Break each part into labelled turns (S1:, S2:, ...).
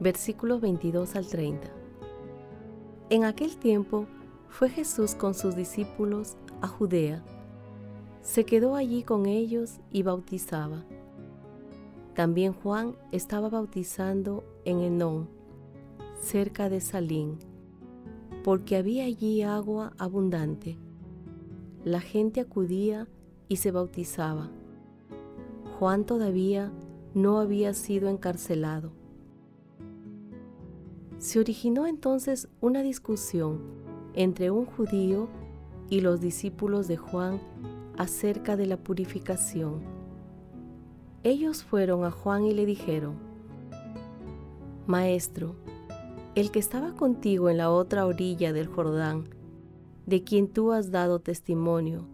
S1: versículos 22 al 30. En aquel tiempo fue Jesús con sus discípulos a Judea. Se quedó allí con ellos y bautizaba. También Juan estaba bautizando en Enón, cerca de Salín, porque había allí agua abundante. La gente acudía y se bautizaba Juan todavía no había sido encarcelado. Se originó entonces una discusión entre un judío y los discípulos de Juan acerca de la purificación. Ellos fueron a Juan y le dijeron, Maestro, el que estaba contigo en la otra orilla del Jordán, de quien tú has dado testimonio,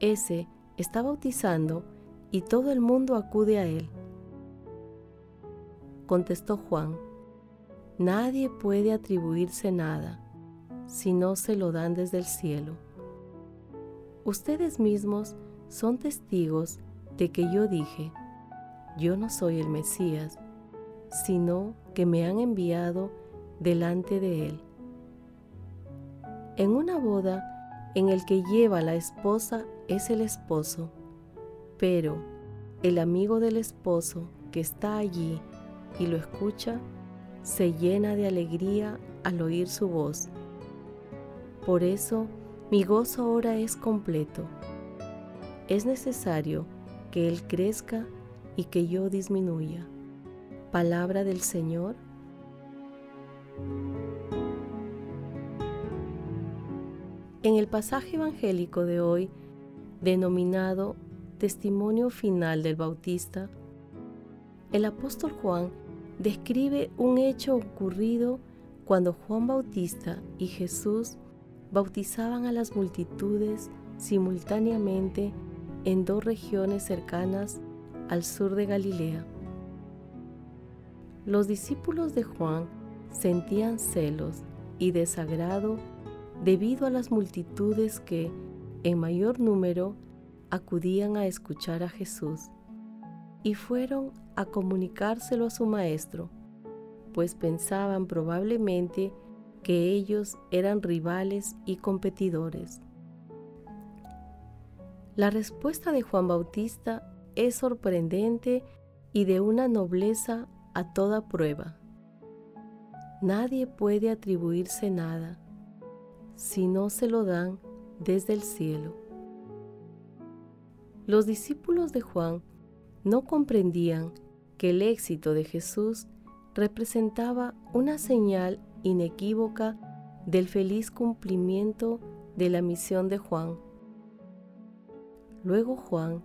S1: ese está bautizando y todo el mundo acude a él. Contestó Juan, nadie puede atribuirse nada si no se lo dan desde el cielo. Ustedes mismos son testigos de que yo dije, yo no soy el Mesías, sino que me han enviado delante de él. En una boda en el que lleva la esposa es el esposo, pero el amigo del esposo que está allí y lo escucha, se llena de alegría al oír su voz. Por eso mi gozo ahora es completo. Es necesario que Él crezca y que yo disminuya. Palabra del Señor. En el pasaje evangélico de hoy, denominado testimonio final del Bautista, el apóstol Juan describe un hecho ocurrido cuando Juan Bautista y Jesús bautizaban a las multitudes simultáneamente en dos regiones cercanas al sur de Galilea. Los discípulos de Juan sentían celos y desagrado debido a las multitudes que, en mayor número, acudían a escuchar a Jesús y fueron a comunicárselo a su maestro, pues pensaban probablemente que ellos eran rivales y competidores. La respuesta de Juan Bautista es sorprendente y de una nobleza a toda prueba. Nadie puede atribuirse nada si no se lo dan desde el cielo. Los discípulos de Juan no comprendían que el éxito de Jesús representaba una señal inequívoca del feliz cumplimiento de la misión de Juan. Luego Juan,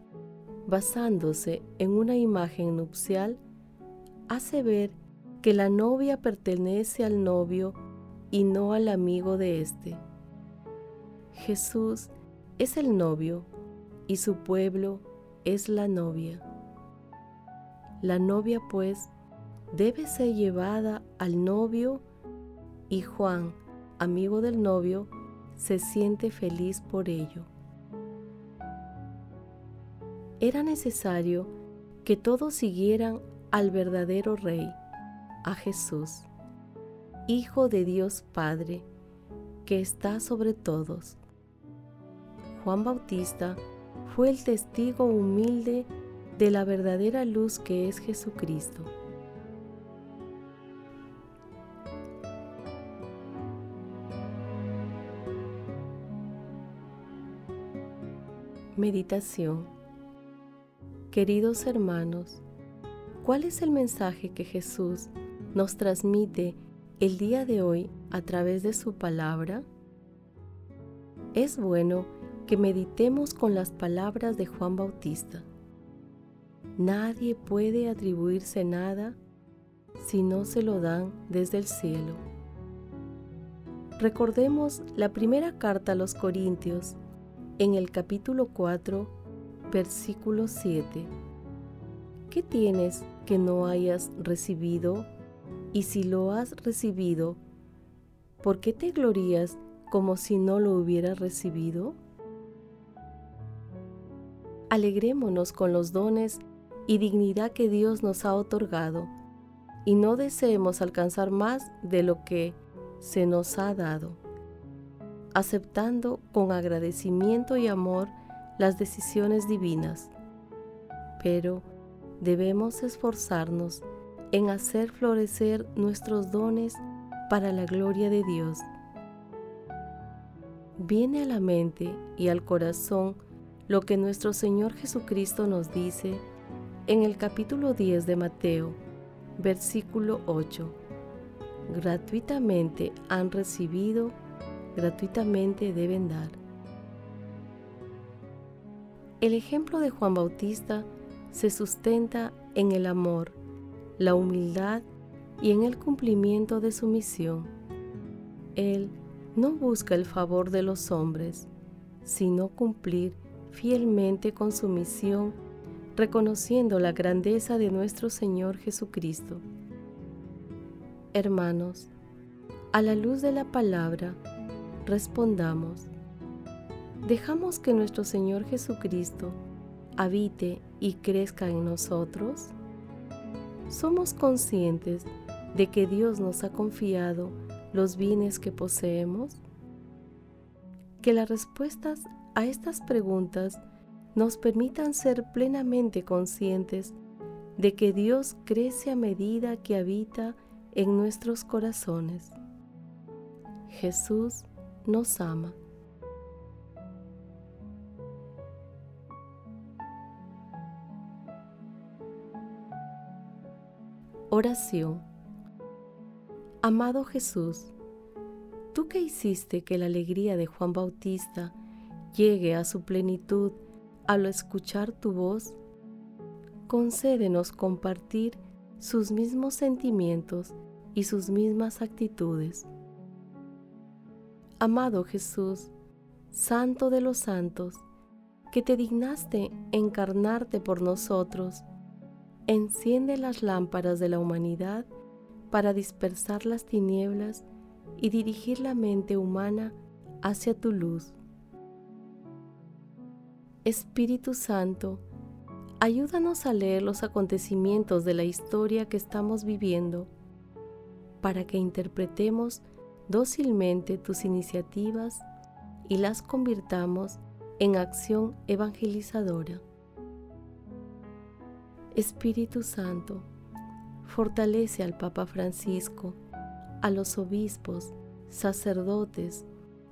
S1: basándose en una imagen nupcial, hace ver que la novia pertenece al novio y no al amigo de éste. Jesús es el novio y su pueblo es la novia. La novia pues debe ser llevada al novio y Juan, amigo del novio, se siente feliz por ello. Era necesario que todos siguieran al verdadero Rey, a Jesús, Hijo de Dios Padre, que está sobre todos. Juan Bautista fue el testigo humilde de la verdadera luz que es Jesucristo. Meditación Queridos hermanos, ¿cuál es el mensaje que Jesús nos transmite el día de hoy a través de su palabra? Es bueno que meditemos con las palabras de Juan Bautista. Nadie puede atribuirse nada si no se lo dan desde el cielo. Recordemos la primera carta a los Corintios en el capítulo 4, versículo 7. ¿Qué tienes que no hayas recibido? Y si lo has recibido, ¿por qué te glorías como si no lo hubieras recibido? Alegrémonos con los dones y dignidad que Dios nos ha otorgado y no deseemos alcanzar más de lo que se nos ha dado, aceptando con agradecimiento y amor las decisiones divinas. Pero debemos esforzarnos en hacer florecer nuestros dones para la gloria de Dios. Viene a la mente y al corazón lo que nuestro Señor Jesucristo nos dice en el capítulo 10 de Mateo, versículo 8. Gratuitamente han recibido, gratuitamente deben dar. El ejemplo de Juan Bautista se sustenta en el amor, la humildad y en el cumplimiento de su misión. Él no busca el favor de los hombres, sino cumplir fielmente con su misión reconociendo la grandeza de nuestro Señor Jesucristo. Hermanos, a la luz de la palabra, respondamos, ¿dejamos que nuestro Señor Jesucristo habite y crezca en nosotros? ¿Somos conscientes de que Dios nos ha confiado los bienes que poseemos? Que las respuestas a estas preguntas nos permitan ser plenamente conscientes de que Dios crece a medida que habita en nuestros corazones. Jesús nos ama. Oración Amado Jesús, tú que hiciste que la alegría de Juan Bautista llegue a su plenitud al escuchar tu voz, concédenos compartir sus mismos sentimientos y sus mismas actitudes. Amado Jesús, Santo de los santos, que te dignaste encarnarte por nosotros, enciende las lámparas de la humanidad para dispersar las tinieblas y dirigir la mente humana hacia tu luz. Espíritu Santo, ayúdanos a leer los acontecimientos de la historia que estamos viviendo para que interpretemos dócilmente tus iniciativas y las convirtamos en acción evangelizadora. Espíritu Santo, fortalece al Papa Francisco, a los obispos, sacerdotes,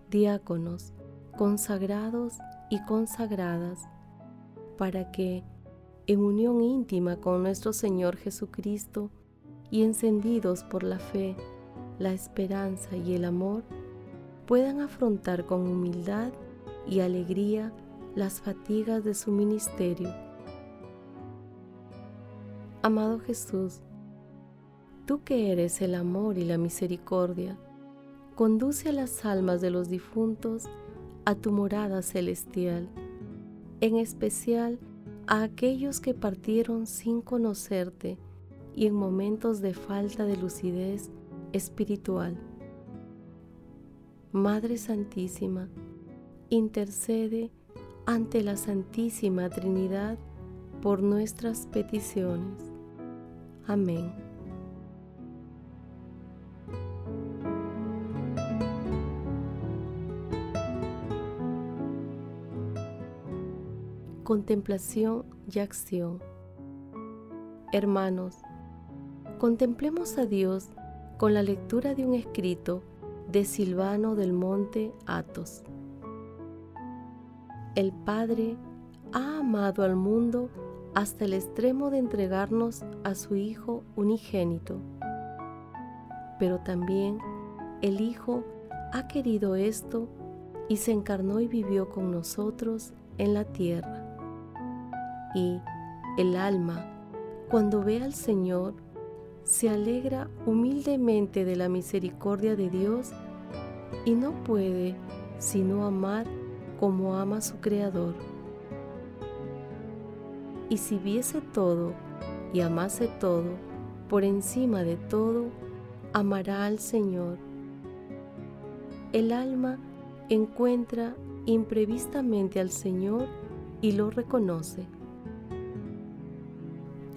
S1: diáconos, consagrados y consagradas para que, en unión íntima con nuestro Señor Jesucristo y encendidos por la fe, la esperanza y el amor, puedan afrontar con humildad y alegría las fatigas de su ministerio. Amado Jesús, tú que eres el amor y la misericordia, conduce a las almas de los difuntos a tu morada celestial, en especial a aquellos que partieron sin conocerte y en momentos de falta de lucidez espiritual. Madre Santísima, intercede ante la Santísima Trinidad por nuestras peticiones. Amén. Contemplación y acción. Hermanos, contemplemos a Dios con la lectura de un escrito de Silvano del Monte Athos. El Padre ha amado al mundo hasta el extremo de entregarnos a su Hijo unigénito. Pero también el Hijo ha querido esto y se encarnó y vivió con nosotros en la tierra. Y el alma, cuando ve al Señor, se alegra humildemente de la misericordia de Dios y no puede sino amar como ama su Creador. Y si viese todo y amase todo por encima de todo, amará al Señor. El alma encuentra imprevistamente al Señor y lo reconoce.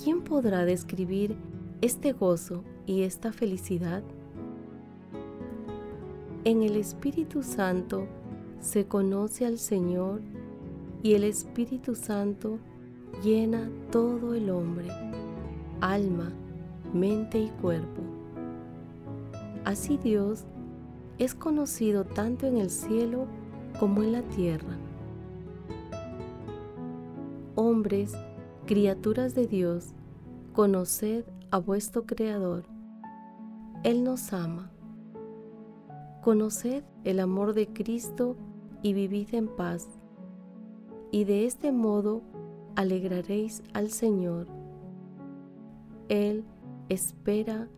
S1: ¿Quién podrá describir este gozo y esta felicidad? En el Espíritu Santo se conoce al Señor y el Espíritu Santo llena todo el hombre, alma, mente y cuerpo. Así Dios es conocido tanto en el cielo como en la tierra. Hombres, criaturas de Dios, conoced a vuestro Creador. Él nos ama. Conoced el amor de Cristo y vivid en paz, y de este modo alegraréis al Señor. Él espera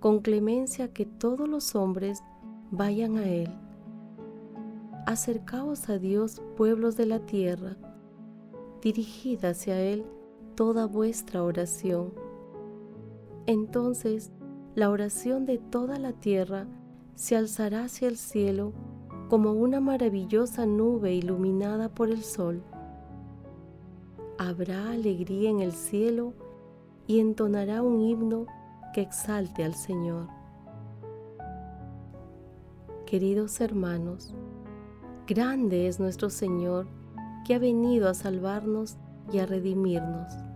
S1: con clemencia que todos los hombres vayan a Él. Acercaos a Dios, pueblos de la tierra, dirigid hacia Él toda vuestra oración. Entonces la oración de toda la tierra se alzará hacia el cielo como una maravillosa nube iluminada por el sol. Habrá alegría en el cielo y entonará un himno que exalte al Señor. Queridos hermanos, grande es nuestro Señor que ha venido a salvarnos y a redimirnos.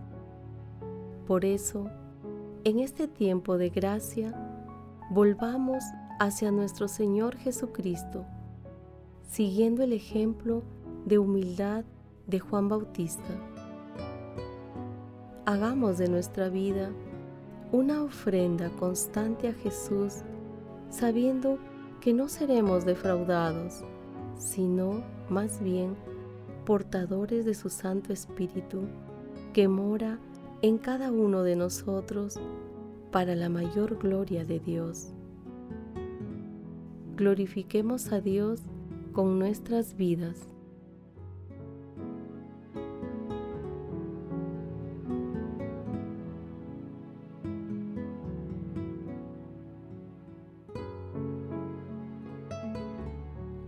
S1: Por eso, en este tiempo de gracia, volvamos hacia nuestro Señor Jesucristo siguiendo el ejemplo de humildad de Juan Bautista. Hagamos de nuestra vida una ofrenda constante a Jesús, sabiendo que no seremos defraudados, sino más bien portadores de su Santo Espíritu, que mora en cada uno de nosotros para la mayor gloria de Dios. Glorifiquemos a Dios con nuestras vidas.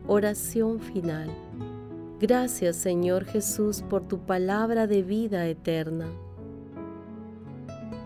S1: Oración final. Gracias Señor Jesús por tu palabra de vida eterna.